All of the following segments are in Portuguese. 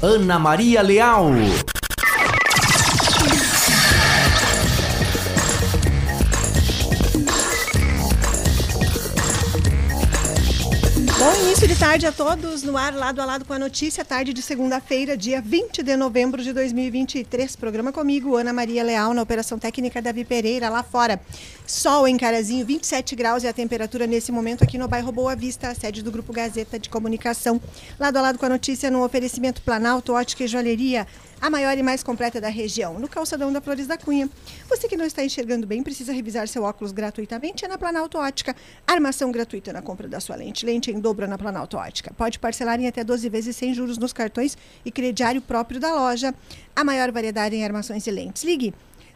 Ana Maria Leal. Tarde a todos no ar, lado a lado com a notícia, tarde de segunda-feira, dia 20 de novembro de 2023. Programa comigo, Ana Maria Leal, na Operação Técnica Davi Pereira, lá fora. Sol em Carazinho, 27 graus e a temperatura nesse momento aqui no bairro Boa Vista, a sede do Grupo Gazeta de Comunicação. Lado a lado com a notícia, no oferecimento Planalto, Ótica e Joalheria a maior e mais completa da região, no calçadão da Flores da Cunha. Você que não está enxergando bem, precisa revisar seu óculos gratuitamente, é na Planalto Ótica. Armação gratuita na compra da sua lente. Lente em dobro na Planalto Ótica. Pode parcelar em até 12 vezes sem juros nos cartões e crediário próprio da loja. A maior variedade em armações e lentes. Ligue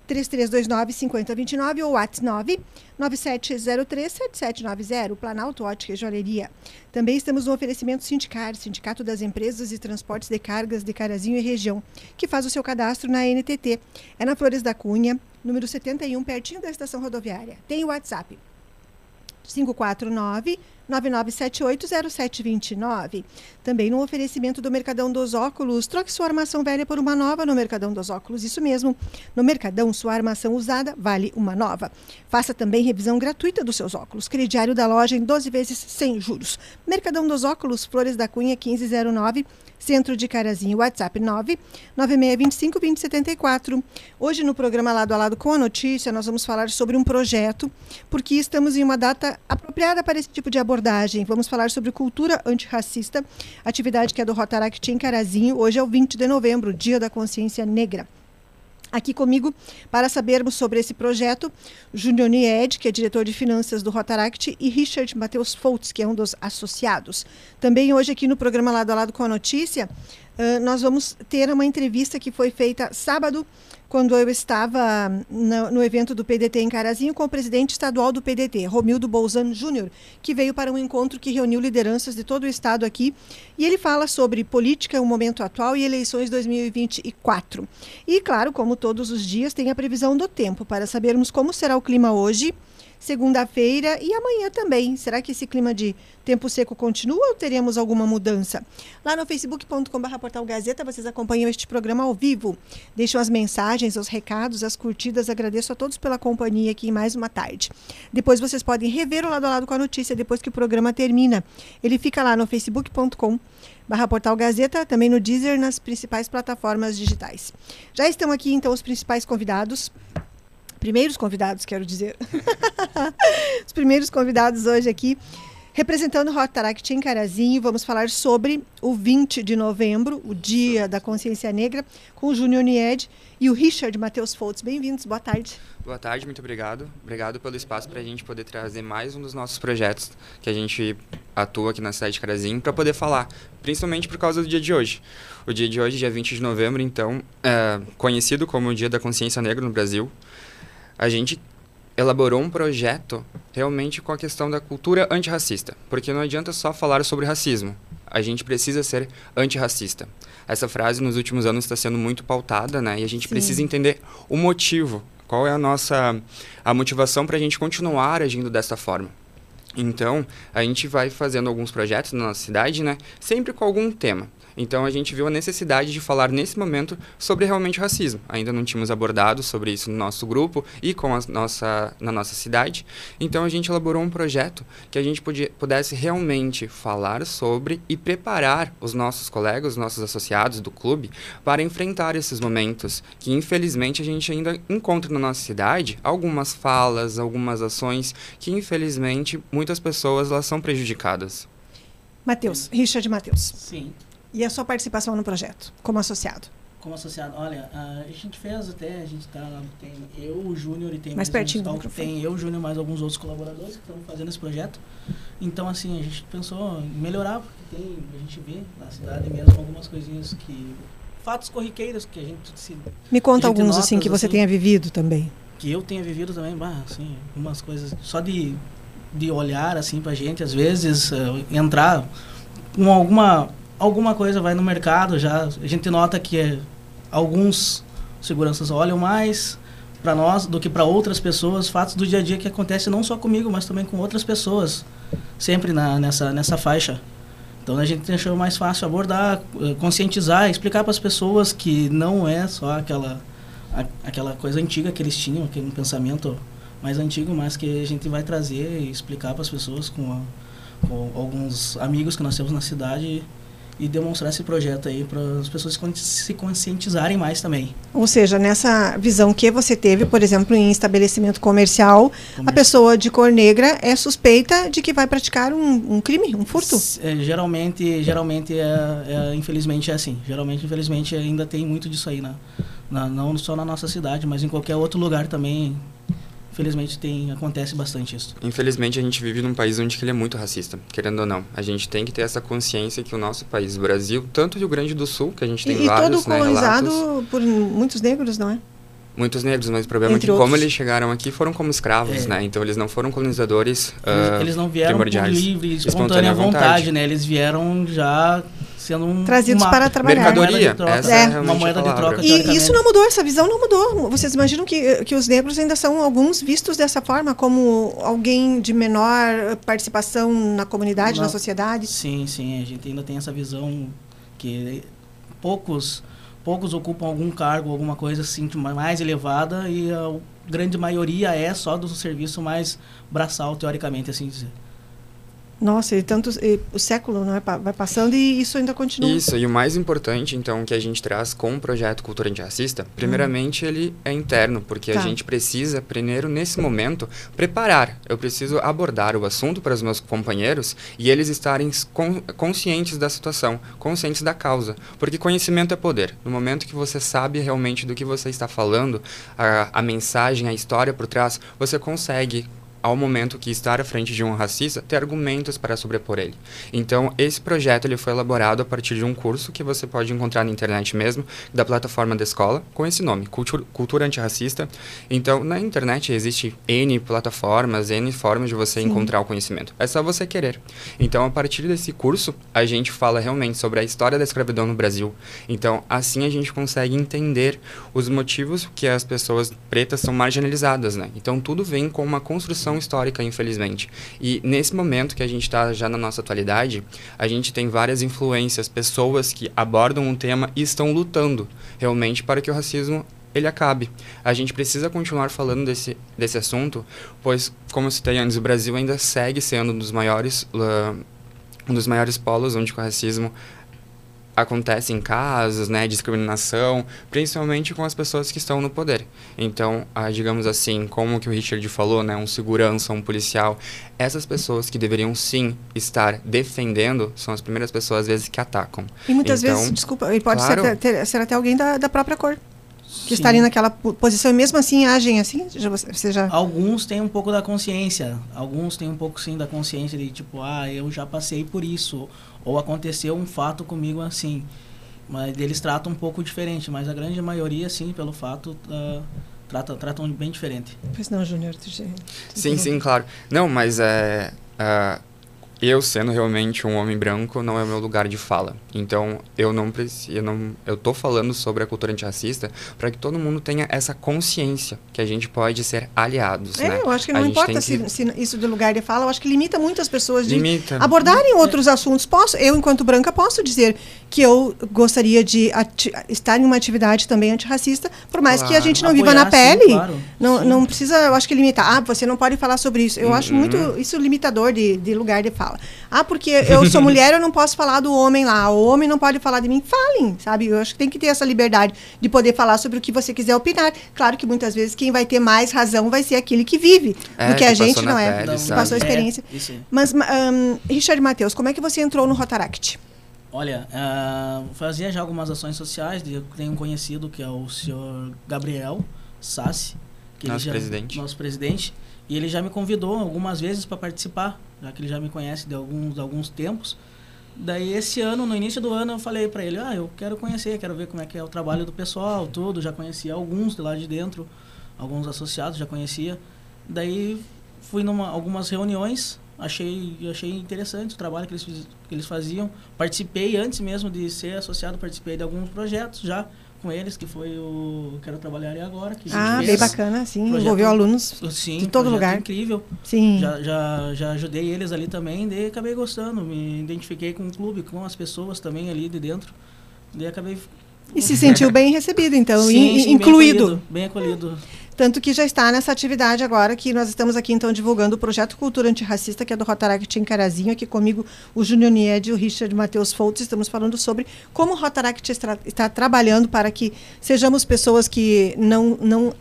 3329-5029 ou WhatsApp 99703-7790, Planalto Ótica e Joalheria. Também estamos no oferecimento Sindicar, Sindicato das Empresas e Transportes de Cargas de Carazinho e Região, que faz o seu cadastro na NTT. É na Flores da Cunha, número 71, pertinho da estação rodoviária. Tem o WhatsApp 549 99780729. Também no oferecimento do Mercadão dos Óculos. Troque sua armação velha por uma nova no Mercadão dos Óculos. Isso mesmo. No Mercadão, sua armação usada vale uma nova. Faça também revisão gratuita dos seus óculos. Crediário da loja em 12 vezes sem juros. Mercadão dos Óculos, Flores da Cunha, 1509. Centro de Carazinho, WhatsApp 9 9625 2074. Hoje no programa Lado a Lado com a Notícia, nós vamos falar sobre um projeto, porque estamos em uma data apropriada para esse tipo de abordagem. Vamos falar sobre cultura antirracista, atividade que é do Rotaract em Carazinho. Hoje é o 20 de novembro, Dia da Consciência Negra. Aqui comigo, para sabermos sobre esse projeto, Júnior Nied, que é diretor de finanças do Rotaract, e Richard Matheus Foltz, que é um dos associados. Também hoje aqui no programa Lado a Lado com a Notícia, uh, nós vamos ter uma entrevista que foi feita sábado quando eu estava no, no, evento do PDT em Carazinho com o presidente estadual do PDT, Romildo Bolzano Júnior, que veio para um encontro que reuniu lideranças de todo o estado aqui. E ele fala sobre política, o momento atual e eleições 2024. E, claro, como todos os dias, tem a previsão do tempo para sabermos como será o clima hoje segunda-feira e amanhã também. Será que esse clima de tempo seco continua ou teremos alguma mudança? Lá no facebook.com.br Gazeta vocês acompanham este programa ao vivo. Deixam as mensagens, os recados, as curtidas. Agradeço a todos pela companhia aqui em mais uma tarde. Depois vocês podem rever o lado a lado com a notícia depois que o programa termina. Ele fica lá no facebook.com barra Portal Gazeta, também no Deezer, nas principais plataformas digitais. Já estão aqui, então, os principais convidados primeiros convidados, quero dizer. Os primeiros convidados hoje aqui, representando o Rotaract em Carazinho, vamos falar sobre o 20 de novembro, o Dia da Consciência Negra, com o Júnior Nied e o Richard Matheus Foltz. Bem-vindos, boa tarde. Boa tarde, muito obrigado. Obrigado pelo espaço para a gente poder trazer mais um dos nossos projetos que a gente atua aqui na cidade de Carazinho para poder falar, principalmente por causa do dia de hoje. O dia de hoje, dia 20 de novembro, então, é conhecido como o Dia da Consciência Negra no Brasil, a gente elaborou um projeto realmente com a questão da cultura antirracista, porque não adianta só falar sobre racismo, a gente precisa ser antirracista. Essa frase nos últimos anos está sendo muito pautada, né? E a gente Sim. precisa entender o motivo, qual é a nossa a motivação para a gente continuar agindo dessa forma. Então, a gente vai fazendo alguns projetos na nossa cidade, né? Sempre com algum tema. Então a gente viu a necessidade de falar nesse momento sobre realmente racismo. Ainda não tínhamos abordado sobre isso no nosso grupo e com a nossa, na nossa cidade. Então a gente elaborou um projeto que a gente podia, pudesse realmente falar sobre e preparar os nossos colegas, os nossos associados do clube para enfrentar esses momentos que infelizmente a gente ainda encontra na nossa cidade algumas falas, algumas ações que infelizmente muitas pessoas elas são prejudicadas. Matheus, Richard Matheus. Sim. E a sua participação no projeto, como associado? Como associado, olha, a gente fez até, a gente tá, tem eu, o Júnior e tem mais, mais pertinho uns, tem eu, o Júnior mais alguns outros colaboradores que estão fazendo esse projeto. Então, assim, a gente pensou em melhorar, porque tem, a gente vê na cidade mesmo algumas coisinhas que fatos corriqueiros que a gente se Me conta alguns assim que você assim, tenha vivido também. Que eu tenha vivido também, bah, assim, algumas coisas só de de olhar assim pra gente, às vezes uh, entrar com alguma alguma coisa vai no mercado já a gente nota que é, alguns seguranças olham mais para nós do que para outras pessoas fatos do dia a dia que acontece não só comigo mas também com outras pessoas sempre na, nessa nessa faixa. Então a gente achou mais fácil abordar, eh, conscientizar, explicar para as pessoas que não é só aquela a, aquela coisa antiga que eles tinham, aquele pensamento mais antigo, mas que a gente vai trazer e explicar para as pessoas com, a, com alguns amigos que nós temos na cidade e demonstrar esse projeto aí para as pessoas se conscientizarem mais também. Ou seja, nessa visão que você teve, por exemplo, em estabelecimento comercial, a pessoa de cor negra é suspeita de que vai praticar um, um crime, um furto? É, geralmente, geralmente é, é, infelizmente é assim. Geralmente, infelizmente, ainda tem muito disso aí na, na, não só na nossa cidade, mas em qualquer outro lugar também Infelizmente tem acontece bastante isso. Infelizmente a gente vive num país onde ele é muito racista, querendo ou não. A gente tem que ter essa consciência que o nosso país, o Brasil, tanto o Rio Grande do Sul, que a gente tem e, vários, e todo colonizado né, por muitos negros, não é? muitos negros, mas o problema Entre é que outros. como eles chegaram aqui foram como escravos, é. né? Então eles não foram colonizadores Eles, uh, eles não vieram por livre, espontânea, espontânea vontade, vontade, né? Eles vieram já sendo um, trazidos uma para trabalhar. Mercadoria, troca, essa é, é uma moeda de troca. E isso não mudou, essa visão não mudou. Vocês imaginam que, que os negros ainda são alguns vistos dessa forma, como alguém de menor participação na comunidade, não, na sociedade? Sim, sim, a gente ainda tem essa visão que poucos poucos ocupam algum cargo, alguma coisa assim mais elevada e a grande maioria é só do serviço mais braçal, teoricamente, assim dizer. Nossa, e tanto e o século não é, vai passando e isso ainda continua. Isso, e o mais importante, então, que a gente traz com o projeto Cultura Antirracista, primeiramente hum. ele é interno, porque tá. a gente precisa, primeiro, nesse momento, preparar. Eu preciso abordar o assunto para os meus companheiros e eles estarem conscientes da situação, conscientes da causa. Porque conhecimento é poder. No momento que você sabe realmente do que você está falando, a, a mensagem, a história por trás, você consegue ao momento que estar à frente de um racista, ter argumentos para sobrepor ele. Então, esse projeto ele foi elaborado a partir de um curso que você pode encontrar na internet mesmo, da plataforma da escola, com esse nome, Cultura, Cultura Antirracista. Então, na internet existe N plataformas, N formas de você Sim. encontrar o conhecimento. É só você querer. Então, a partir desse curso, a gente fala realmente sobre a história da escravidão no Brasil. Então, assim a gente consegue entender os motivos que as pessoas pretas são marginalizadas, né? Então, tudo vem com uma construção histórica, infelizmente. E nesse momento que a gente está já na nossa atualidade, a gente tem várias influências, pessoas que abordam um tema e estão lutando realmente para que o racismo ele acabe. A gente precisa continuar falando desse, desse assunto, pois, como eu citei antes, o Brasil ainda segue sendo um dos maiores, uh, um dos maiores polos onde o racismo acontecem casos, né, discriminação, principalmente com as pessoas que estão no poder. Então, ah, digamos assim, como que o Richard falou, né, um segurança, um policial, essas pessoas que deveriam sim estar defendendo são as primeiras pessoas às vezes que atacam. E muitas então, vezes, desculpa, e pode claro, ser, ter, ser até alguém da, da própria cor que Sim. está ali naquela posição e mesmo assim agem assim? Você já... Alguns têm um pouco da consciência. Alguns têm um pouco sim da consciência de tipo, ah, eu já passei por isso. Ou aconteceu um fato comigo assim. Mas eles tratam um pouco diferente. Mas a grande maioria, sim, pelo fato, uh, trata, tratam bem diferente. Pois não, Júnior. Sim, sim, claro. Não, mas é... Uh, eu sendo realmente um homem branco não é o meu lugar de fala. Então, eu não preciso, eu não eu tô falando sobre a cultura antirracista para que todo mundo tenha essa consciência que a gente pode ser aliados, é, né? eu acho que não a importa se, que... se, isso de lugar de fala, eu acho que limita muito as pessoas de limita. abordarem é. outros assuntos. Posso, eu enquanto branca posso dizer que eu gostaria de estar em uma atividade também antirracista, por mais claro. que a gente não Apoiar, viva na pele. Sim, claro. Não, sim. não precisa, eu acho que limitar. Ah, você não pode falar sobre isso. Eu uhum. acho muito isso limitador de, de lugar de fala fala. Ah, porque eu sou mulher, eu não posso falar do homem lá. O homem não pode falar de mim. Falem, sabe? Eu acho que tem que ter essa liberdade de poder falar sobre o que você quiser opinar. Claro que muitas vezes quem vai ter mais razão vai ser aquele que vive, é, do que, a gente não é. Pele, que passou a experiência. É, Mas, um, Richard Matheus, como é que você entrou no Rotaract? Olha, uh, fazia já algumas ações sociais. Eu tenho um conhecido que é o senhor Gabriel Sassi. Que nosso já, presidente. Nosso presidente. E ele já me convidou algumas vezes para participar já que ele já me conhece de alguns, de alguns tempos. Daí esse ano, no início do ano, eu falei para ele, ah, eu quero conhecer, quero ver como é que é o trabalho do pessoal, tudo. Já conhecia alguns de lá de dentro, alguns associados já conhecia. Daí fui numa algumas reuniões, achei achei interessante o trabalho que eles que eles faziam. Participei antes mesmo de ser associado, participei de alguns projetos já com eles, que foi o Quero Trabalhar e Agora. Que Ah, bem bacana, sim. Projeto- Envolveu alunos Sim, de todo lugar. incrível. Sim. Já, já, já ajudei eles ali também, daí acabei gostando. Me identifiquei com o clube, com as pessoas também ali de dentro. Daí acabei. E se sentiu bem recebido, então, Sim, sim, bem incluído. acolhido, Bem acolhido. Tanto que já está nessa atividade agora, que nós estamos aqui, então, divulgando o projeto Cultura Antirracista, que é do Rotaract em Carazinho. Aqui comigo, o Júnior Nied e o Richard Matheus Foltz. Estamos falando sobre como o Rotaract está, está trabalhando para que sejamos pessoas que não, não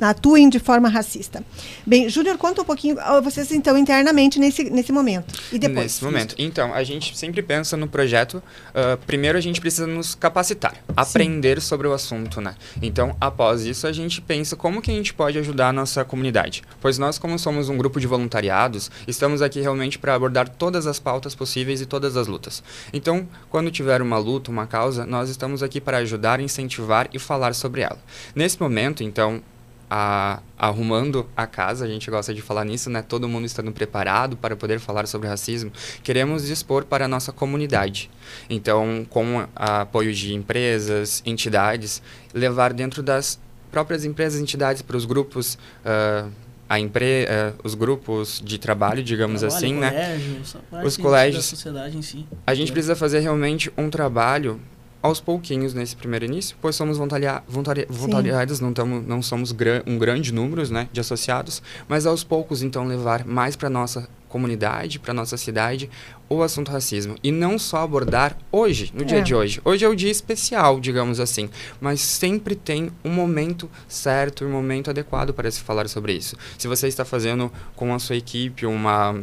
atuem de forma racista. Bem, Júnior, conta um pouquinho, vocês, então, internamente nesse, nesse momento. E depois? Nesse momento. Então, a gente sempre pensa no projeto. ah, primeiro, a gente precisa nos capacitar, aprender sobre o assunto, né? Então, após isso, a gente pensa como que a gente pode ajudar a nossa comunidade. Pois nós, como somos um grupo de voluntariados, estamos aqui realmente para abordar todas as pautas possíveis e todas as lutas. Então, quando tiver uma luta, uma causa, nós estamos aqui para ajudar, incentivar e falar sobre ela. Nesse momento, então, a- arrumando a casa, a gente gosta de falar nisso, né? Todo mundo estando preparado para poder falar sobre racismo, queremos dispor para a nossa comunidade. Então, com a- apoio de empresas, entidades, levar dentro das próprias empresas, entidades para os grupos, ah, a empre ah, os grupos de trabalho, digamos Trabalho, assim, né? colégio, parte Os colégios. Da sociedade em si. A gente É. precisa fazer realmente um trabalho aos pouquinhos nesse primeiro início, pois somos voluntaria voluntaria voluntariados, não, tamo, não somos gra um grande número né, de associados, mas aos poucos, então, levar mais para nossa comunidade, para nossa cidade, o assunto racismo. E não só abordar hoje, no dia É. de hoje. Hoje é o dia especial, digamos assim, mas sempre tem um momento certo, um momento adequado para se falar sobre isso. Se você está fazendo com a sua equipe uma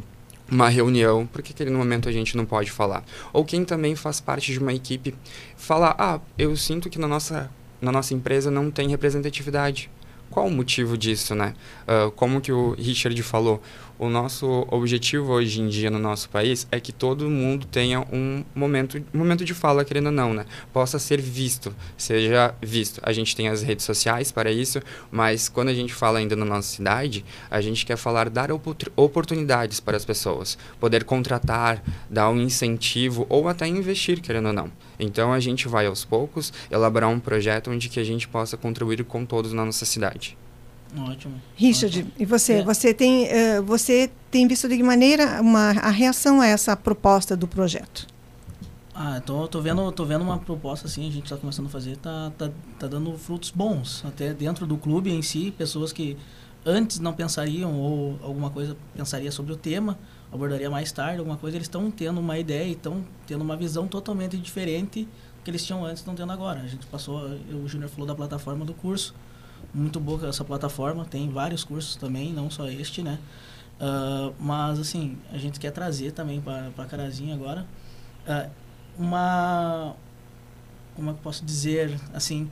uma reunião, por que aquele momento a gente não pode falar? Ou quem também faz parte de uma equipe falar, ah, eu sinto que na nossa, na nossa empresa não tem representatividade. Qual o motivo disso, né? Ah, como que o Richard falou, o nosso objetivo hoje em dia no nosso país é que todo mundo tenha um momento, momento de fala, querendo ou não, né? Possa ser visto, seja visto. A gente tem as redes sociais para isso, mas quando a gente fala ainda na nossa cidade, a gente quer falar dar opor- oportunidades para as pessoas, poder contratar, dar um incentivo ou até investir, querendo ou não. Então a gente vai aos poucos elaborar um projeto onde que a gente possa contribuir com todos na nossa cidade. Ótimo. Richard, ótimo. e você? É. Você, tem, eh, você tem visto de que maneira uma, a reação a essa proposta do projeto? Ah, tô, tô vendo, tô vendo uma proposta assim, a gente tá começando a fazer, tá, tá, tá dando frutos bons, até dentro do clube em si, pessoas que antes não pensariam ou alguma coisa pensaria sobre o tema, abordaria mais tarde, alguma coisa, eles estão tendo uma ideia e estão tendo uma visão totalmente diferente que eles tinham antes, estão tendo agora. A gente passou, o Júnior falou da plataforma do curso, muito boa essa plataforma, tem vários cursos também, não só este, né? Ah, mas assim, a gente quer trazer também para Carazinho agora ah, uma como é que eu posso dizer assim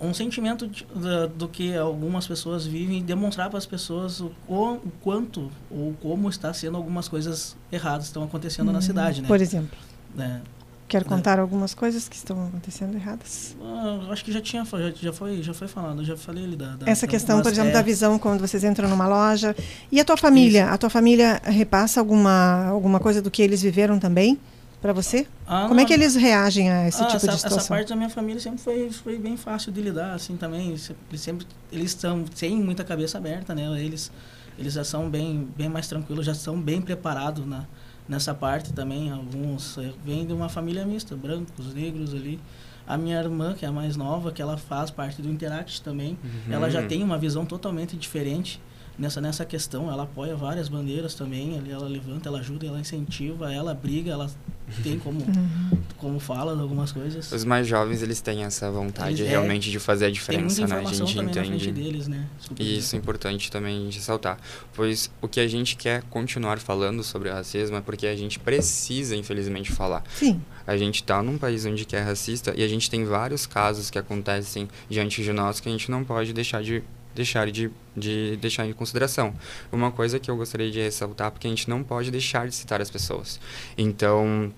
um sentimento de- da- do que algumas pessoas vivem e demonstrar para as pessoas o, o quanto ou como está sendo algumas coisas erradas estão acontecendo na Hum, cidade, né? Por exemplo, É, quero É. contar algumas coisas que estão acontecendo erradas. ah, acho que já tinha já, já foi já foi falado, já falei ali da, da Essa da- questão, por exemplo, é- da visão quando vocês entram numa loja. E a tua família? A tua família repassa alguma, alguma coisa do que eles viveram também para você? Ah, Como é não, que eles reagem a esse Ah, tipo essa, de situação? Essa parte da minha família sempre foi, foi bem fácil de lidar, assim, também. Eles sempre, eles estão sem muita cabeça aberta, né? Eles, eles já são bem, bem mais tranquilos, já estão bem preparados na, nessa parte também. Alguns eh, vêm de uma família mista, brancos, negros ali. A minha irmã, que é a mais nova, que ela faz parte do Interact também, ela já Uhum. tem uma visão totalmente diferente nessa nessa questão. Ela apoia várias bandeiras também, ali ela levanta, ela ajuda, ela incentiva, ela briga, ela tem como Uhum. como fala algumas coisas. Os mais jovens, eles têm essa vontade Eles- é, realmente de fazer a Tem muita diferença, né? A gente entende. deles, né? E isso é importante também a gente ressaltar. Pois o que a gente quer continuar falando sobre o racismo é porque a gente precisa, infelizmente, falar. Sim. A gente está num país onde que é racista e a gente tem vários casos que acontecem diante de nós que a gente não pode deixar de deixar de, de deixar em consideração. Uma coisa que eu gostaria de ressaltar porque a gente não pode deixar de citar as pessoas. Então,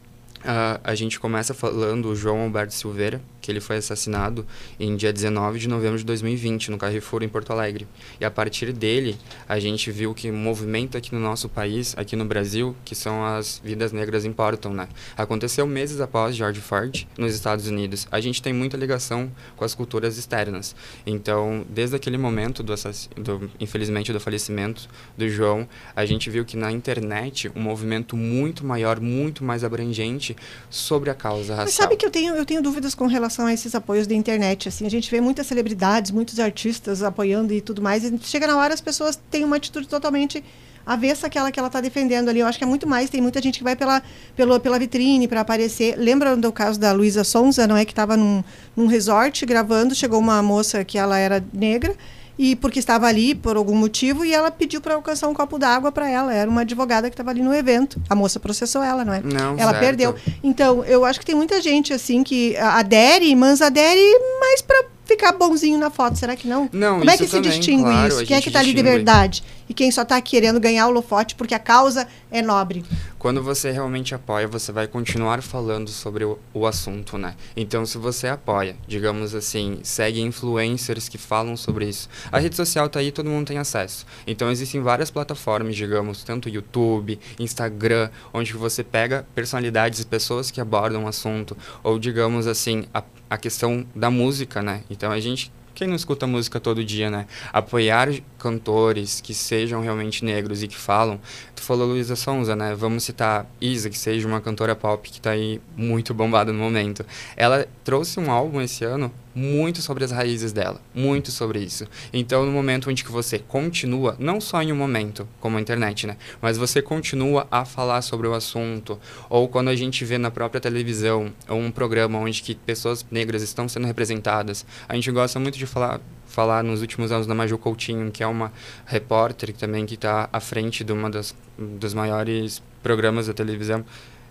ah, a gente começa falando o João Alberto Silveira, que ele foi assassinado em dia 19 de novembro de 2020, no Carrefour, em Porto Alegre. E a partir dele, a gente viu que o movimento aqui no nosso país, aqui no Brasil, que são as vidas negras importam, né? Aconteceu meses após George Floyd, nos Estados Unidos. A gente tem muita ligação com as culturas externas. Então, desde aquele momento, do, do infelizmente, do falecimento do João, a gente viu que na internet um movimento muito maior, muito mais abrangente sobre a causa racial. Mas sabe que eu tenho, eu tenho dúvidas com relação a esses apoios da internet. Assim, a gente vê muitas celebridades, muitos artistas apoiando e tudo mais. E chega na hora as pessoas têm uma atitude totalmente avessa aquela que ela está defendendo ali. Eu acho que é muito mais. Tem muita gente que vai pela, pela, pela vitrine para aparecer. Lembra do caso da Luísa Sonza, não é? Que estava num, num resort gravando. Chegou uma moça que ela era negra e porque estava ali por algum motivo e ela pediu para alcançar um copo d'água para ela. Era uma advogada que estava ali no evento. A moça processou ela, não é? Não, ela certo. perdeu. Então, eu acho que tem muita gente assim que adere, mas adere mais para ficar bonzinho na foto, será que não? Não, Como é que se também, distingue claro, isso? Quem é que está ali de verdade? E quem só está querendo ganhar o holofote porque a causa é nobre? Quando você realmente apoia, você vai continuar falando sobre o, o assunto, né? Então, se você apoia, digamos assim, segue influencers que falam sobre isso. A rede social tá aí, todo mundo tem acesso. Então, existem várias plataformas, digamos, tanto YouTube, Instagram, onde você pega personalidades e pessoas que abordam o assunto, ou digamos assim, a, a questão da música, né? Então, a gente quem não escuta música todo dia, né? Apoiar cantores que sejam realmente negros e que falam. Tu falou Luísa Sonza, né? Vamos citar Isa, que seja uma cantora pop que tá aí muito bombada no momento. Ela trouxe um álbum esse ano muito sobre as raízes dela, muito sobre isso. Então, no momento onde que você continua, não só em um momento, como a internet, né? Mas você continua a falar sobre o assunto, ou quando a gente vê na própria televisão, ou um programa onde que pessoas negras estão sendo representadas, a gente gosta muito de falar falar nos últimos anos da Maju Coutinho, que é uma repórter também que está à frente de uma das dos maiores programas da televisão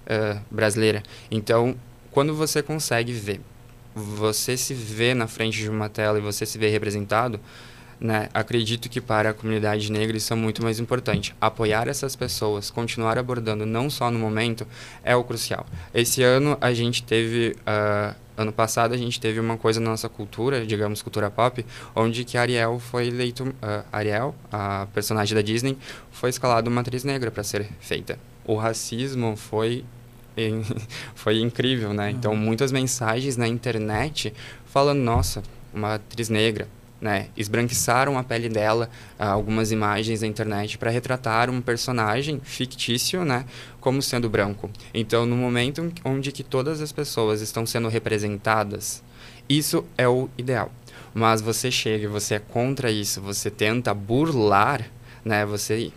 eh, brasileira. Então, quando você consegue ver você se vê na frente de uma tela e você se vê representado, né, acredito que para a comunidade negra isso é muito mais importante. Apoiar essas pessoas, continuar abordando não só no momento, é o crucial. Esse ano a gente teve, uh, ano passado a gente teve uma coisa na nossa cultura, digamos cultura pop, onde que Ariel foi eleito, uh, Ariel, a personagem da Disney, foi escalada uma atriz negra para ser feita. O racismo foi foi incrível, né? Então, Uhum. muitas mensagens na internet falando, nossa, uma atriz negra, né? Esbranquiçaram a pele dela, ah, algumas imagens na internet para retratar um personagem fictício, né? Como sendo branco. Então, no momento onde que todas as pessoas estão sendo representadas, isso é o ideal. Mas você chega você é contra isso, você tenta burlar, né? Você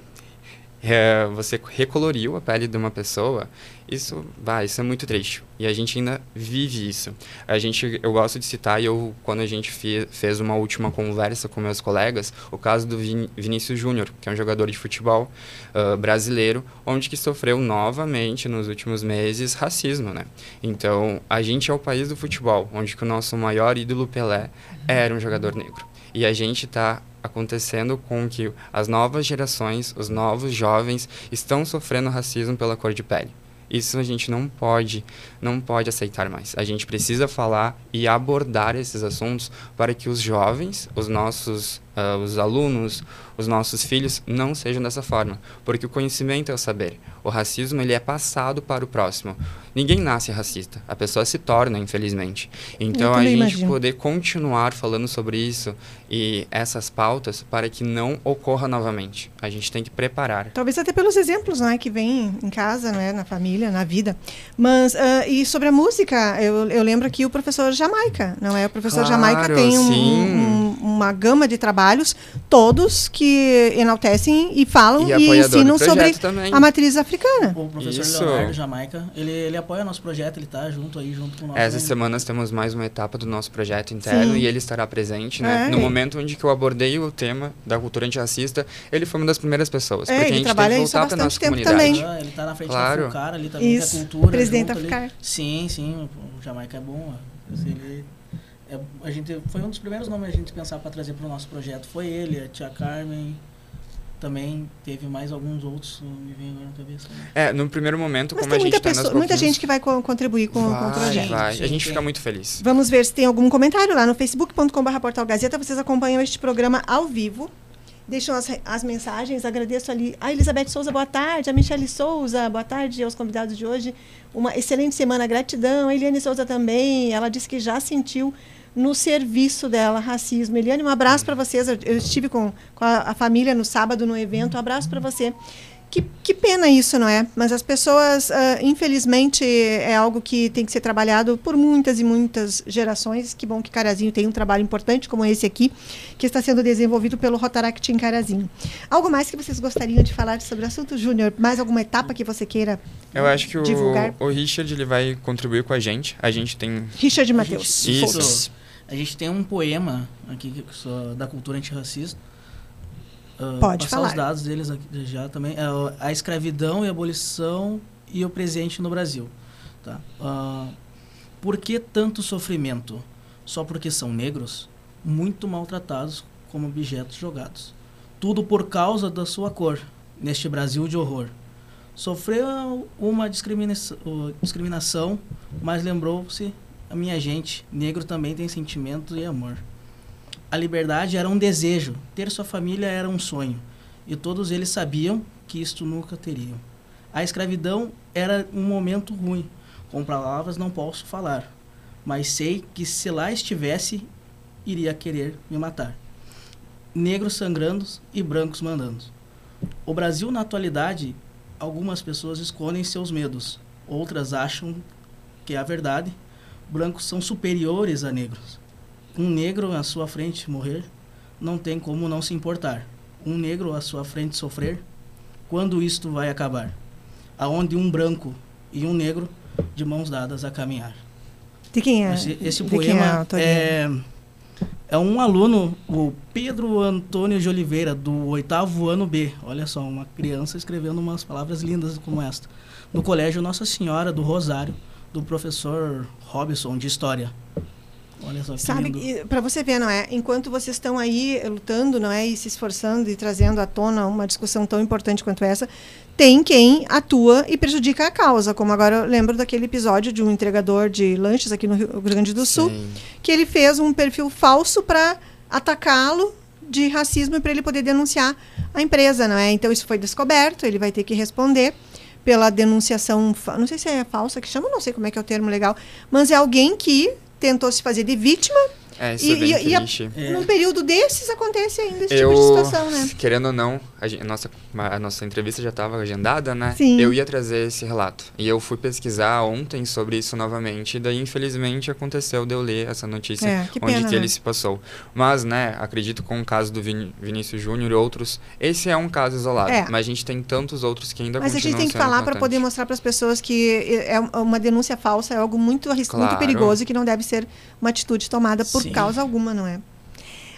é, você recoloriu a pele de uma pessoa, isso, vai, isso é muito triste. E a gente ainda vive isso. A gente, eu gosto de citar, e eu, quando a gente fe, fez uma última conversa com meus colegas, o caso do Vin, Vinícius Júnior, que é um jogador de futebol uh, brasileiro, onde que sofreu novamente nos últimos meses racismo, né? Então, a gente é o país do futebol, onde que o nosso maior ídolo Pelé era um jogador negro. E a gente está acontecendo com que as novas gerações, os novos jovens estão sofrendo racismo pela cor de pele. Isso a gente não pode, não pode aceitar mais. A gente precisa falar e abordar esses assuntos para que os jovens, os nossos, uh, os alunos, os nossos filhos não sejam dessa forma, porque o conhecimento é o saber. O racismo ele é passado para o próximo. Ninguém nasce racista, a pessoa se torna, infelizmente. Então a gente imagino. poder continuar falando sobre isso e essas pautas para que não ocorra novamente. A gente tem que preparar. Talvez até pelos exemplos né, que vem em casa, né, na família, na vida. Mas, ah, e sobre a música, eu, eu lembro aqui o professor Jamaica, não é? O professor Claro, Jamaica tem um- um- uma gama de trabalhos, todos que enaltecem e falam E e, ensinam sobre também. a matriz africana. O professor Isso. Leonardo Jamaica, ele, ele apoia nosso projeto, ele tá junto aí, junto com o nosso. Essas semanas temos mais uma etapa do nosso projeto interno Sim. e ele estará presente, né? É. No momento onde que eu abordei o tema da cultura antirracista, ele foi uma das primeiras pessoas. É, porque ele a gente trabalha tem que voltar para nossa comunidade. também. Ah, ele tá na frente Claro. da Fulcar ali também, Isso, que é cultura. presidente junto da ali. Fulcar. Sim, sim, o Jamaica é bom. ó. Ele, é- a gente, foi um dos primeiros nomes a gente pensar para trazer para o nosso projeto. Foi ele, a tia Carmen, também teve mais alguns outros, me vem agora na cabeça. Né? É, no primeiro momento, Mas como tem a gente muita, tá pessoa, muita gente que vai co- contribuir com, com o vai, projeto. vai. Sim, a gente tem. fica muito feliz. Vamos ver se tem algum comentário lá no facebook.com.br Portal Gazeta. Vocês acompanham este programa ao vivo. Deixam as, as mensagens. Agradeço ali a Elizabeth Souza, boa tarde. A Michele Souza, boa tarde aos convidados de hoje. Uma excelente semana, gratidão. A Eliane Souza também. Ela disse que já sentiu no serviço dela racismo. Eliane, um abraço para vocês. Eu, eu estive com, com a, a família no sábado no evento. Um abraço para você. Que, que pena isso, não é? Mas as pessoas, ah, infelizmente, é algo que tem que ser trabalhado por muitas e muitas gerações. Que bom que Carazinho tem um trabalho importante como esse aqui, que está sendo desenvolvido pelo Rotaract em Carazinho. Algo mais que vocês gostariam de falar sobre o assunto, Júnior? Mais alguma etapa que você queira Eu acho que o, divulgar? o Richard ele vai contribuir com a gente. A gente tem. Richard Matheus. Isso. Fox. A gente tem um poema aqui da cultura antirracista. Ah, Pode passar falar. os dados deles aqui já também. O- a escravidão e a abolição e o presente no Brasil. Tá? Ah, por que tanto sofrimento? Só porque são negros? Muito maltratados como objetos jogados. Tudo por causa da sua cor, neste Brasil de horror. Sofreu uma discriminação, discriminação mas lembrou-se minha gente, negro também tem sentimento e amor. A liberdade era um desejo, ter sua família era um sonho, e todos eles sabiam que isto nunca teriam. A escravidão era um momento ruim, com palavras não posso falar, mas sei que se lá estivesse, iria querer me matar. Negros sangrando e brancos mandando. O Brasil, na atualidade, algumas pessoas escondem seus medos, outras acham que é a verdade. Brancos são superiores a negros. Um negro à sua frente morrer, não tem como não se importar. Um negro à sua frente sofrer, quando isto vai acabar? Aonde um branco e um negro de mãos dadas a caminhar. De quem é? Esse, esse de é poema autoria? é, é um aluno, o Pedro Antônio de Oliveira, do oitavo ano B. Olha só, uma criança escrevendo umas palavras lindas como esta. No Colégio Nossa Senhora do Rosário, do professor Robson, de História. Olha só que Sabe, lindo. para você ver, não é? Enquanto vocês estão aí lutando, não é, e se esforçando e trazendo à tona uma discussão tão importante quanto essa, tem quem atua e prejudica a causa. Como agora eu lembro daquele episódio de um entregador de lanches aqui no Rio Grande do Sul, Sim. que ele fez um perfil falso para atacá-lo de racismo e para ele poder denunciar a empresa, não é? Então isso foi descoberto, ele vai ter que responder pela denunciação, não sei se é falsa que chama, não sei como é que é o termo legal, mas é alguém que tentou se fazer de vítima É, isso E- é bem e- e a- triste. É. num período desses acontece ainda esse Eu, tipo de situação, né? querendo ou não, a, nossa, a nossa entrevista já estava agendada, né? Sim. Eu ia trazer esse relato. E eu fui pesquisar ontem sobre isso novamente. E daí, infelizmente, aconteceu de eu ler essa notícia É, que onde pena, que né? ele se passou. Mas, né, acredito com o caso do Vini- Vinícius Júnior e outros, esse é um caso isolado. É. Mas a gente tem tantos outros que ainda Mas a gente tem que falar para poder mostrar para as pessoas que é um- uma denúncia falsa é algo muito arriscado, muito Claro. perigoso e que não deve ser uma atitude tomada por Sim. Causa alguma, não é?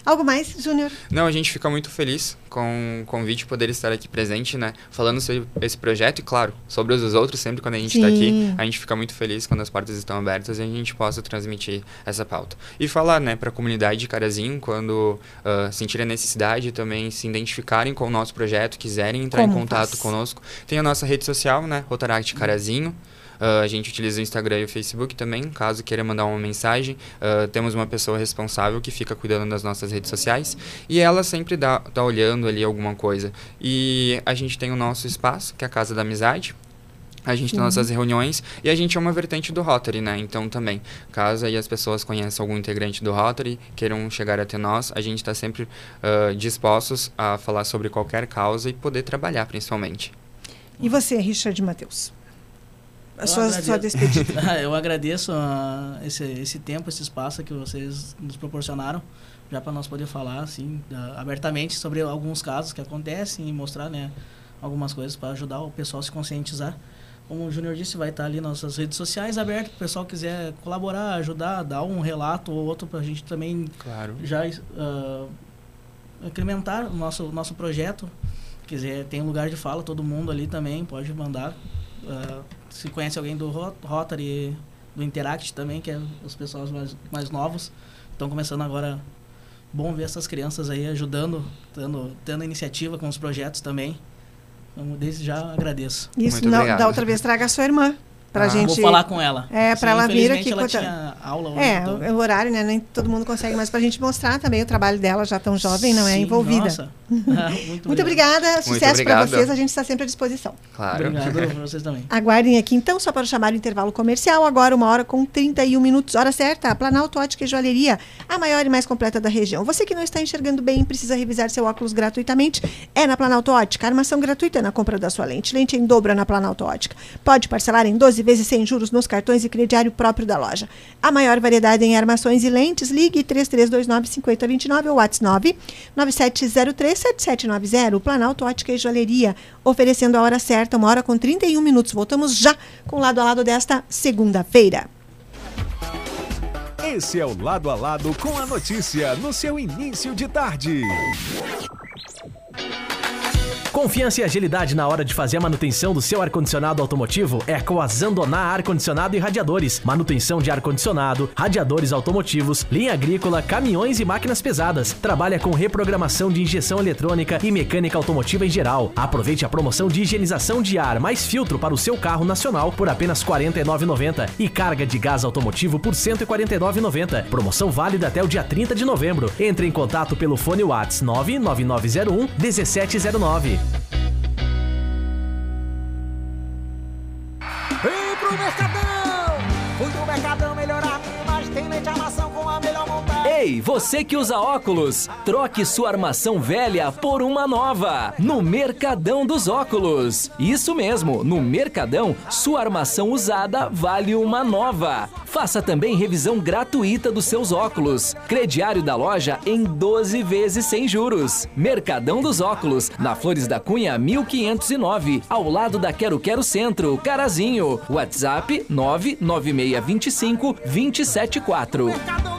Algo mais, Júnior? Não, a gente fica muito feliz com o convite poder estar aqui presente, né? Falando sobre esse projeto e, claro, sobre os outros, sempre quando a gente está aqui, Sim. a gente fica muito feliz quando as portas estão abertas e a gente possa transmitir essa pauta. E falar, né, para a comunidade de Carazinho, quando ah, sentirem a necessidade também se identificarem com o nosso projeto, quiserem entrar Como em contato faz? conosco, tem a nossa rede social, né? Rotaract Carazinho. Ah, a gente utiliza o Instagram e o Facebook também, caso queira mandar uma mensagem. Ah, temos uma pessoa responsável que fica cuidando das nossas redes sociais e ela sempre dá, tá olhando ali alguma coisa. E a gente tem o nosso espaço, que é a Casa da Amizade. A gente tem Sim. nossas reuniões e a gente é uma vertente do Rotary, né? Então também, caso aí as pessoas conheçam algum integrante do Rotary, queiram chegar até nós, a gente está sempre ah, dispostos a falar sobre qualquer causa e poder trabalhar, principalmente. E você, Richard Matheus? A Eu sua, agradeço. sua despedida. Ah, Eu agradeço ah, esse, esse tempo, esse espaço que vocês nos proporcionaram, já para nós poder falar assim, abertamente sobre alguns casos que acontecem e mostrar né, algumas coisas para ajudar o pessoal a se conscientizar. Como o Júnior disse, vai estar ali nossas redes sociais abertas, se o pessoal quiser colaborar, ajudar, dar um relato ou outro para a gente também Claro. já ah, incrementar o nosso, nosso projeto. Quiser, tem um lugar de fala, todo mundo ali também pode mandar. Ah, se conhece alguém do Rot- Rotary, do Interact também, que é os pessoas mais, mais novos, estão começando agora bom ver essas crianças aí ajudando, tendo, tendo iniciativa com os projetos também. Então, desde já agradeço. Isso, Muito não, obrigado. da outra vez traga a sua irmã. Pra Ah, gente. Vou falar com ela. É, pra ela vir aqui ela tinha aula hoje, É, então- o, o horário, né? Nem todo mundo consegue, mas pra gente mostrar também o trabalho dela, já tão jovem, não é Sim, envolvida. nossa. Ah, muito, Muito obrigada, sucesso para vocês, a gente está sempre à disposição. Claro. Obrigado pra vocês também. Aguardem aqui então, só para chamar o intervalo comercial, agora uma hora com 31 minutos, hora certa, Planalto Ótica e Joalheria, a maior e mais completa da região. Você que não está enxergando bem e precisa revisar seu óculos gratuitamente, é na Planalto Ótica, armação gratuita na compra da sua lente, lente em dobra na Planalto Ótica. Pode parcelar em 12 vezes sem juros nos cartões e crediário próprio da loja. A maior variedade em armações e lentes, ligue 3329-5029 ou WhatsApp 99703-7790, Planalto Ótica e Joalheria, oferecendo a hora certa, uma hora com 31 minutos. Voltamos já com o lado a lado desta segunda-feira. Esse é o Lado a Lado com a notícia no seu início de tarde. Confiança e agilidade na hora de fazer a manutenção do seu ar-condicionado automotivo é com a Ar-Condicionado e Radiadores. Manutenção de ar-condicionado, radiadores automotivos, linha agrícola, caminhões e máquinas pesadas. Trabalha com reprogramação de injeção eletrônica e mecânica automotiva em geral. Aproveite a promoção de higienização de ar mais filtro para o seu carro nacional por apenas R$ 49,90 e carga de gás automotivo por R$ 149,90. Promoção válida até o dia 30 de novembro. Entre em contato pelo fone Whats 99901 1709. Thank you. Ei, você que usa óculos, troque sua armação velha por uma nova no Mercadão dos Óculos. Isso mesmo, no Mercadão, sua armação usada vale uma nova. Faça também revisão gratuita dos seus óculos. Crediário da loja em 12 vezes sem juros. Mercadão dos Óculos, na Flores da Cunha 1509, ao lado da Quero Quero Centro, Carazinho. WhatsApp 99625 274. Mercadão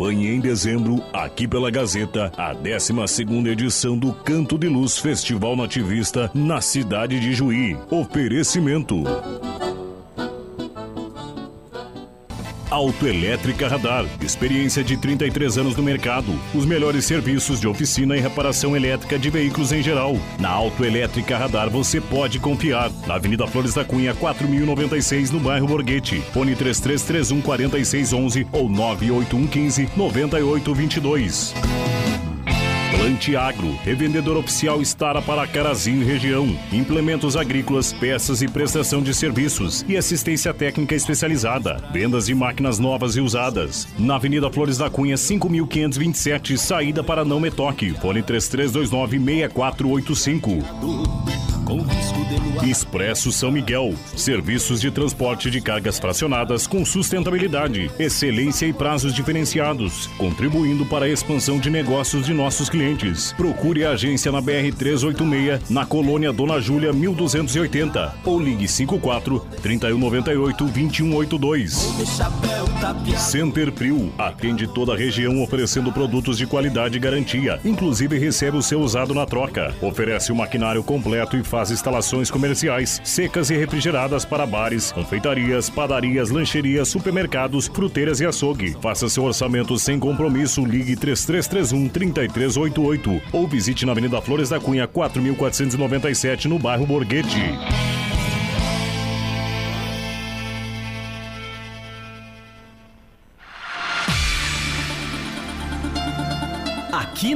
Acompanhe em dezembro, aqui pela Gazeta, a 12ª edição do Canto de Luz Festival Nativista na cidade de Juí. Oferecimento. Autoelétrica Radar. Experiência de 33 anos no mercado. Os melhores serviços de oficina e reparação elétrica de veículos em geral. Na Autoelétrica Radar você pode confiar. Na Avenida Flores da Cunha, 4096, no bairro Borghetti. Fone 3331 4611 ou 98115 9822. Plante Agro, revendedor oficial Estara para Carazinho e região. Implementos agrícolas, peças e prestação de serviços e assistência técnica especializada. Vendas de máquinas novas e usadas. Na Avenida Flores da Cunha, 5527, saída para Não Metoque. Fone 3329-6485. Expresso São Miguel. Serviços de transporte de cargas fracionadas com sustentabilidade, excelência e prazos diferenciados, contribuindo para a expansão de negócios de nossos clientes. Procure a agência na BR 386, na colônia Dona Júlia 1280 ou ligue 54 3198 2182. Center Frio atende toda a região oferecendo produtos de qualidade e garantia, inclusive recebe o seu usado na troca. Oferece o maquinário completo e faz instalações comerciais, secas e refrigeradas para bares, confeitarias, padarias, lancherias, supermercados, fruteiras e açougue. Faça seu orçamento sem compromisso, ligue 3331 3388 ou visite na Avenida Flores da Cunha 4497 no bairro Borghetti.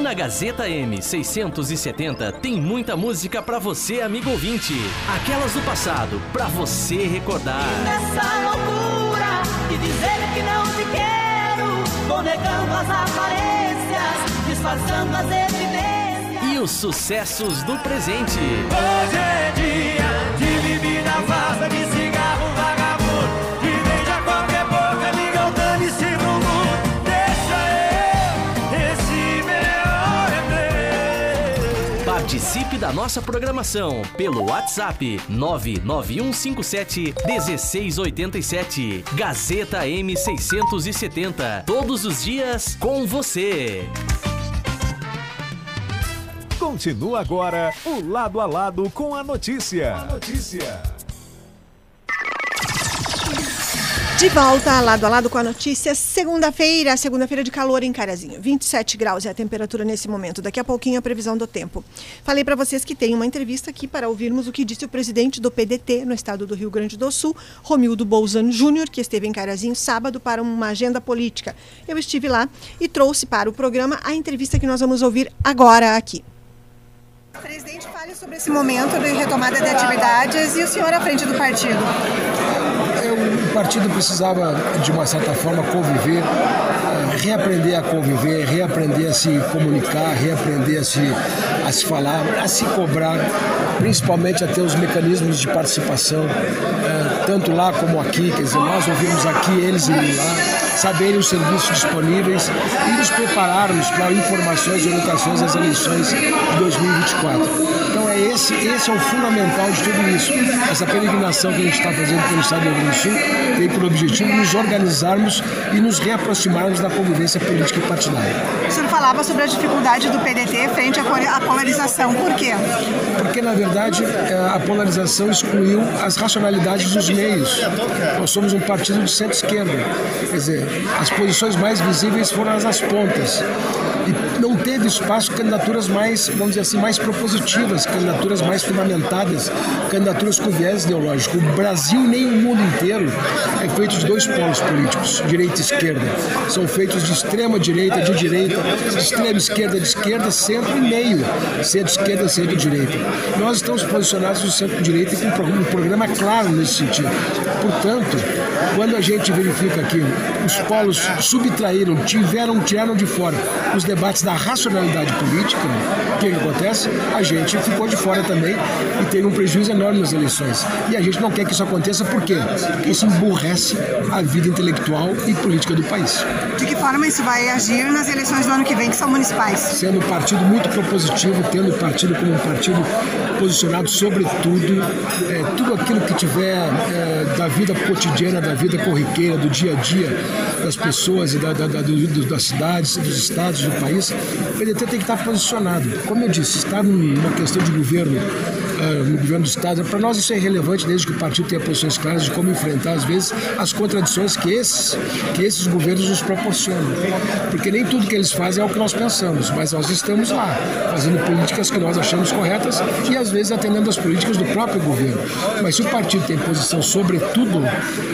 Na Gazeta M 670 tem muita música pra você, amigo ouvinte. Aquelas do passado, pra você recordar. Nessa loucura de dizer que não te quero, vou negando as aparências, disfarçando as evidências. E os sucessos do presente. Hoje é dia Participe da nossa programação pelo WhatsApp 99157 1687. Gazeta M670. Todos os dias com você. Continua agora o Lado a Lado com a notícia. A notícia. De volta, lado a lado com a notícia, segunda-feira, segunda-feira de calor em Carazinho. 27 graus é a temperatura nesse momento. Daqui a pouquinho a previsão do tempo. Falei para vocês que tem uma entrevista aqui para ouvirmos o que disse o presidente do PDT no estado do Rio Grande do Sul, Romildo Bolzano Júnior, que esteve em Carazinho sábado para uma agenda política. Eu estive lá e trouxe para o programa a entrevista que nós vamos ouvir agora aqui. Presidente, fale sobre esse momento de retomada de atividades e o senhor à frente do partido. o partido precisava, de uma certa forma, conviver, eh, reaprender a conviver, reaprender a se comunicar, reaprender a se, a se falar, a se cobrar, principalmente a ter os mecanismos de participação, eh, tanto lá como aqui, quer dizer, nós ouvimos aqui, eles irem lá, saberem os serviços disponíveis e nos prepararmos para informações e orientações das eleições de 2024. Então é esse, esse é o fundamental de tudo isso. Essa peregrinação que a gente está fazendo pelo Estado do Rio Grande do Sul tem por objetivo nos organizarmos e nos reaproximarmos da convivência política e partidária. O senhor falava sobre a dificuldade do PDT frente à polarização. Por quê? Porque, na verdade, eh, a polarização excluiu as racionalidades dos meios. Nós somos um partido de centro-esquerda. Quer dizer, as posições mais visíveis foram as das pontas. Não teve espaço candidaturas mais, vamos dizer assim, mais propositivas, candidaturas mais fundamentadas, candidaturas com viés ideológico. O Brasil, nem o mundo inteiro, é feito de dois polos políticos, direita e esquerda. São feitos de extrema direita, de direita, de extrema esquerda, de esquerda, centro e meio, centro-esquerda, centro-direita. Nós estamos posicionados no centro-direita e com um programa claro nesse sentido. Portanto, quando a gente verifica que os polos subtraíram, tiveram, tiraram de fora os debates da racionalidade política, o que, que acontece? A gente ficou de fora também e teve um prejuízo enorme nas eleições. E a gente não quer que isso aconteça por quê? Porque isso emburrece a vida intelectual e política do país. De que forma isso vai agir nas eleições do ano que vem, que são municipais? Sendo um partido muito propositivo, tendo o partido como um partido posicionado sobre tudo, é, tudo aquilo que tiver é, da vida cotidiana, da vida corriqueira, do dia a dia das pessoas e da, da, da, do, das cidades, dos estados, do país, o PDT tem que estar posicionado. Como eu disse, está numa questão de governo, no governo do Estado, para nós isso é irrelevante desde que o partido tenha posições claras de como enfrentar, às vezes, as contradições que esses, que esses governos nos proporcionam. Porque nem tudo que eles fazem é o que nós pensamos, mas nós estamos lá, fazendo políticas que nós achamos corretas e, às vezes, atendendo às políticas do próprio governo. Mas se o partido tem posição sobre tudo,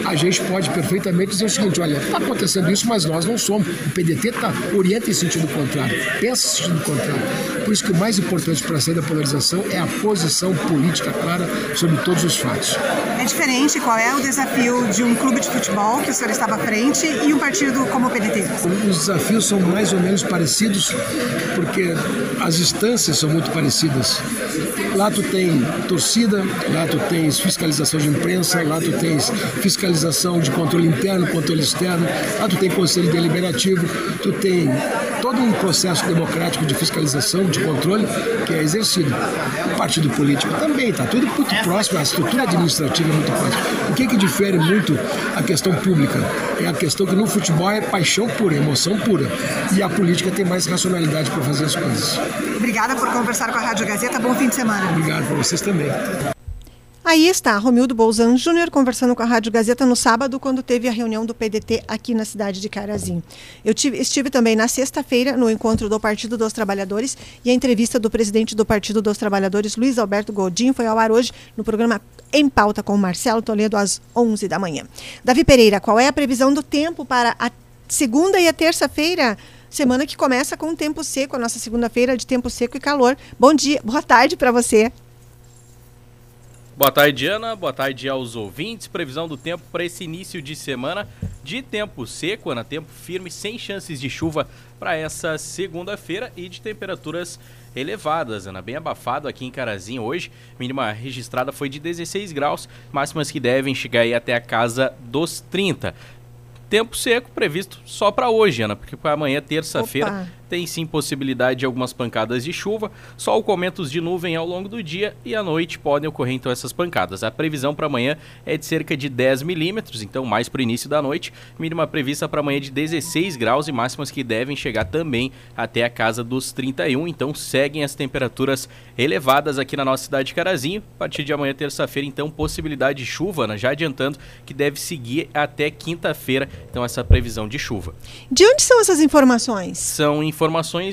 a gente pode perfeitamente dizer o seguinte: olha, está acontecendo isso, mas nós não somos. O PDT tá, orienta em sentido contrário, pensa em sentido contrário. Por isso que o mais importante para sair da polarização é a posição política clara sobre todos os fatos. É diferente qual é o desafio de um clube de futebol que o senhor estava à frente e um partido como o PDT? Os desafios são mais ou menos parecidos porque as instâncias são muito parecidas. Lá tu tem torcida, lá tu tens fiscalização de imprensa, lá tu tens fiscalização de controle interno, controle externo, lá tu tem conselho deliberativo, tu tem todo um processo democrático de fiscalização, de controle que é exercido. O partido político também está tudo muito próximo, a estrutura administrativa é muito próxima. O que, que difere muito a questão pública? É a questão que no futebol é paixão pura, emoção pura. E a política tem mais racionalidade para fazer as coisas. Obrigada por conversar com a Rádio Gazeta. Bom fim de semana. Obrigado para vocês também. Aí está, Romildo Bolzan Júnior conversando com a Rádio Gazeta no sábado, quando teve a reunião do PDT aqui na cidade de Carazinho. Eu tive, estive também na sexta-feira no encontro do Partido dos Trabalhadores e a entrevista do presidente do Partido dos Trabalhadores, Luiz Alberto Godinho, foi ao ar hoje no programa Em Pauta com Marcelo Toledo, às 11 da manhã. Davi Pereira, qual é a previsão do tempo para a segunda e a terça-feira? Semana que começa com tempo seco, a nossa segunda-feira de tempo seco e calor. Bom dia, boa tarde para você. Boa tarde, Ana. Boa tarde aos ouvintes. Previsão do tempo para esse início de semana de tempo seco, Ana. Tempo firme, sem chances de chuva para essa segunda-feira e de temperaturas elevadas, Ana. Bem abafado aqui em Carazinho hoje. Mínima registrada foi de 16 graus, máximas que devem chegar aí até a casa dos 30 tempo seco previsto só para hoje, Ana, porque para amanhã, terça-feira, tem sim possibilidade de algumas pancadas de chuva, sol com aumentos de nuvem ao longo do dia e à noite podem ocorrer então essas pancadas. A previsão para amanhã é de cerca de 10 milímetros, então mais para o início da noite. Mínima prevista para amanhã de 16 graus e máximas que devem chegar também até a casa dos 31. Então seguem as temperaturas elevadas aqui na nossa cidade de Carazinho. A partir de amanhã, terça-feira, então possibilidade de chuva, né? já adiantando que deve seguir até quinta-feira. Então essa previsão de chuva. De onde são essas informações? São informações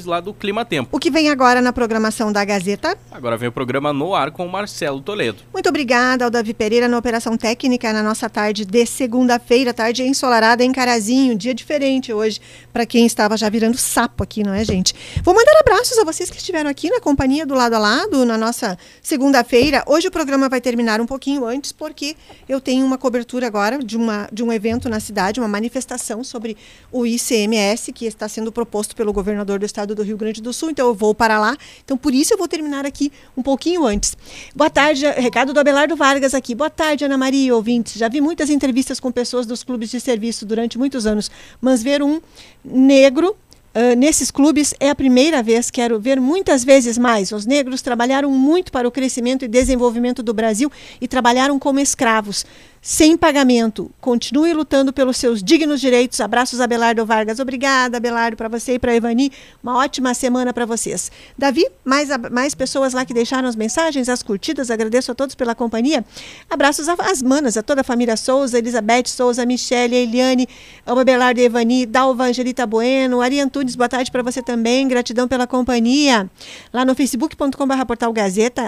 lá do Clima Tempo. O que vem agora na programação da Gazeta? Agora vem o programa No Ar com o Marcelo Toledo. Muito obrigada ao Davi Pereira na operação técnica na nossa tarde de segunda-feira, tarde ensolarada em Carazinho, dia diferente hoje para quem estava já virando sapo aqui, não é, gente? Vou mandar abraços a vocês que estiveram aqui na companhia do lado a lado na nossa segunda-feira. Hoje o programa vai terminar um pouquinho antes porque eu tenho uma cobertura agora de, uma, de um evento na cidade, uma manifestação sobre o ICMS que está sendo proposto pelo governador do estado do Rio Grande do Sul. Então eu vou para lá. Então por isso eu vou terminar aqui um pouquinho antes. Boa tarde, recado do Abelardo Vargas aqui. Boa tarde, Ana Maria, ouvintes. Já vi muitas entrevistas com pessoas dos clubes de serviço durante muitos anos, mas ver um negro Uh, nesses clubes é a primeira vez, quero ver muitas vezes mais. Os negros trabalharam muito para o crescimento e desenvolvimento do Brasil e trabalharam como escravos sem pagamento. Continue lutando pelos seus dignos direitos. Abraços, Abelardo Vargas. Obrigada, Abelardo, para você e para Evani. Uma ótima semana para vocês. Davi, mais, mais pessoas lá que deixaram as mensagens, as curtidas. Agradeço a todos pela companhia. Abraços às manas, a toda a família Souza, Elizabeth Souza, Michele, Eliane, Abelardo e Evani, Dalva Angelita Bueno, Ari Antunes, boa tarde para você também. Gratidão pela companhia. Lá no facebook.com.br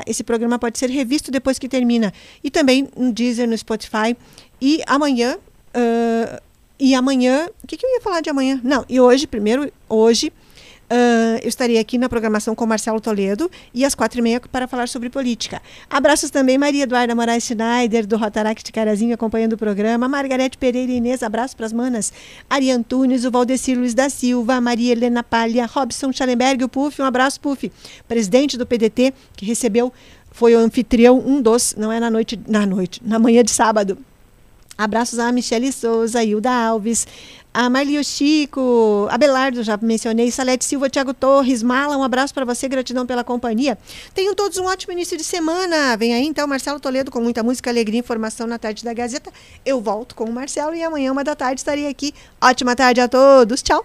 esse programa pode ser revisto depois que termina. E também no Deezer, no Spotify. E amanhã. Uh, e amanhã. O que, que, eu ia falar de amanhã? Não, e hoje, primeiro, hoje. Uh, eu estarei aqui na programação com Marcelo Toledo e às quatro e meia para falar sobre política. Abraços também Maria Eduarda Moraes Schneider, do Rotaract de Carazinho, acompanhando o programa. Margarete Pereira Inês, abraço para as manas. Ari Antunes, o Valdecir Luiz da Silva, Maria Helena Palha, Robson Schallenberg, o Puf, um abraço, Puf, presidente do PDT, que recebeu foi o anfitrião, um dos, não é na noite, na noite, na manhã de sábado. Abraços a Michele Souza, Hilda Alves, a Marlio Chico, Abelardo, já mencionei, Salete Silva, Tiago Torres, Mala, um abraço para você, gratidão pela companhia. Tenham todos um ótimo início de semana. Vem aí então Marcelo Toledo com muita música, alegria e informação na tarde da Gazeta. Eu volto com o Marcelo e amanhã, uma da tarde, estarei aqui. Ótima tarde a todos. Tchau.